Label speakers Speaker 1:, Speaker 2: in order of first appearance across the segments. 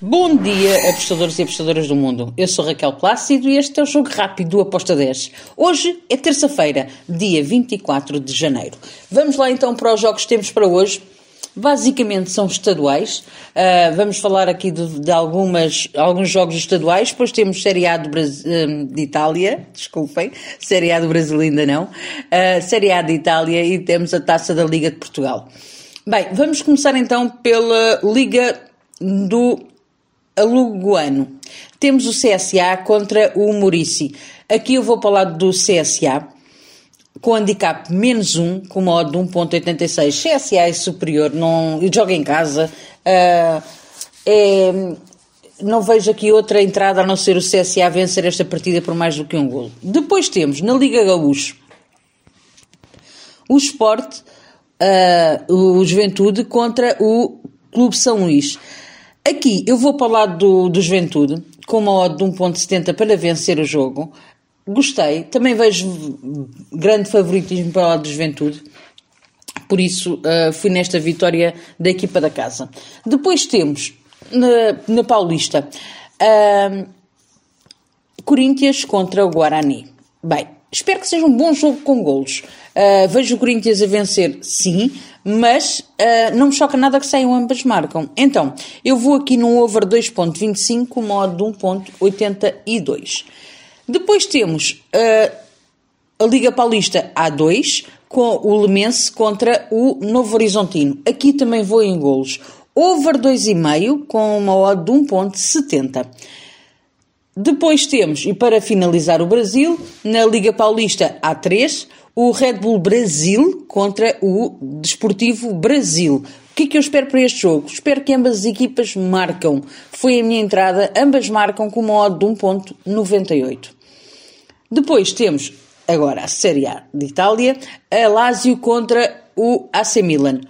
Speaker 1: Bom dia, apostadores e apostadoras do mundo. Eu sou Raquel Plácido e este é o Jogo Rápido do Aposta 10. Hoje é terça-feira, dia 24 de janeiro. Vamos lá então para os jogos que temos para hoje. Basicamente são estaduais. Uh, vamos falar aqui de, de, algumas, alguns jogos estaduais. Depois temos Série A do hum, de Itália, desculpem, Série A do Brasil ainda não. Uh, Série A de Itália e temos a Taça da Liga de Portugal. Bem, vamos começar então pela Liga do Aluguano. Temos o CSA contra o Murici. Aqui eu vou lado do CSA, com handicap menos 1, com modo de 1.86. CSA é superior, não, joga em casa. Uh, é, não vejo aqui outra entrada a não ser o CSA vencer esta partida por mais do que um golo. Depois temos, na Liga Gaúcho, o Sport, uh, o Juventude contra o Clube São Luís. Aqui eu vou para o lado do, do Juventude, com uma odd de 1.70 para vencer o jogo. Gostei. Também vejo grande favoritismo para o lado do Juventude. Por isso uh, fui nesta vitória da equipa da casa. Depois temos na, na Paulista uh, Corinthians contra o Guarani. Bem, espero que seja um bom jogo com golos. Uh, vejo o Corinthians a vencer, sim, mas uh, não me choca nada que saiam ambas marcam. Então, eu vou aqui no over 2.25, modo 1.82. Depois temos uh, a Liga Paulista A2, com o Lemense contra o Novo Horizontino. Aqui também vou em golos. Over 2,5 com uma odd de 1.70. Depois temos, e para finalizar o Brasil, na Liga Paulista A3, o Red Bull Brasil contra o Desportivo Brasil. O que é que eu espero para este jogo? Espero que ambas as equipas marcam. Foi a minha entrada, ambas marcam com uma odd de 1.98. Depois temos agora a Série A de Itália, a Lazio contra o AC Milan.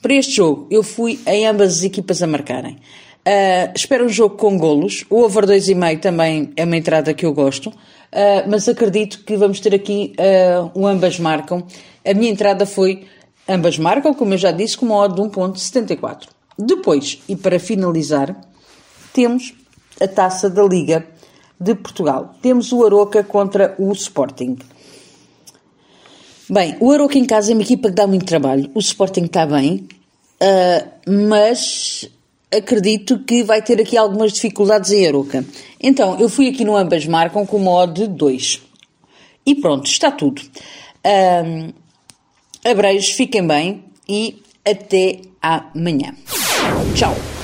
Speaker 1: Para este jogo, eu fui em ambas as equipas a marcarem. Uh, espero um jogo com golos. O over 2,5 também é uma entrada que eu gosto. Uh, mas acredito que vamos ter aqui uh, um ambas marcam. A minha entrada foi ambas marcam, como eu já disse, com uma odd de 1.74. Depois, e para finalizar, temos a taça da Liga de Portugal. Temos o Aroca contra o Sporting. Bem, o Aroca em casa é uma equipa que dá muito trabalho. O Sporting está bem, uh, mas acredito que vai ter aqui algumas dificuldades em Aroca. Então, eu fui aqui no Ambas Marcam com o odd de 2. E pronto, está tudo. Um, abreijos, fiquem bem e até amanhã. Tchau!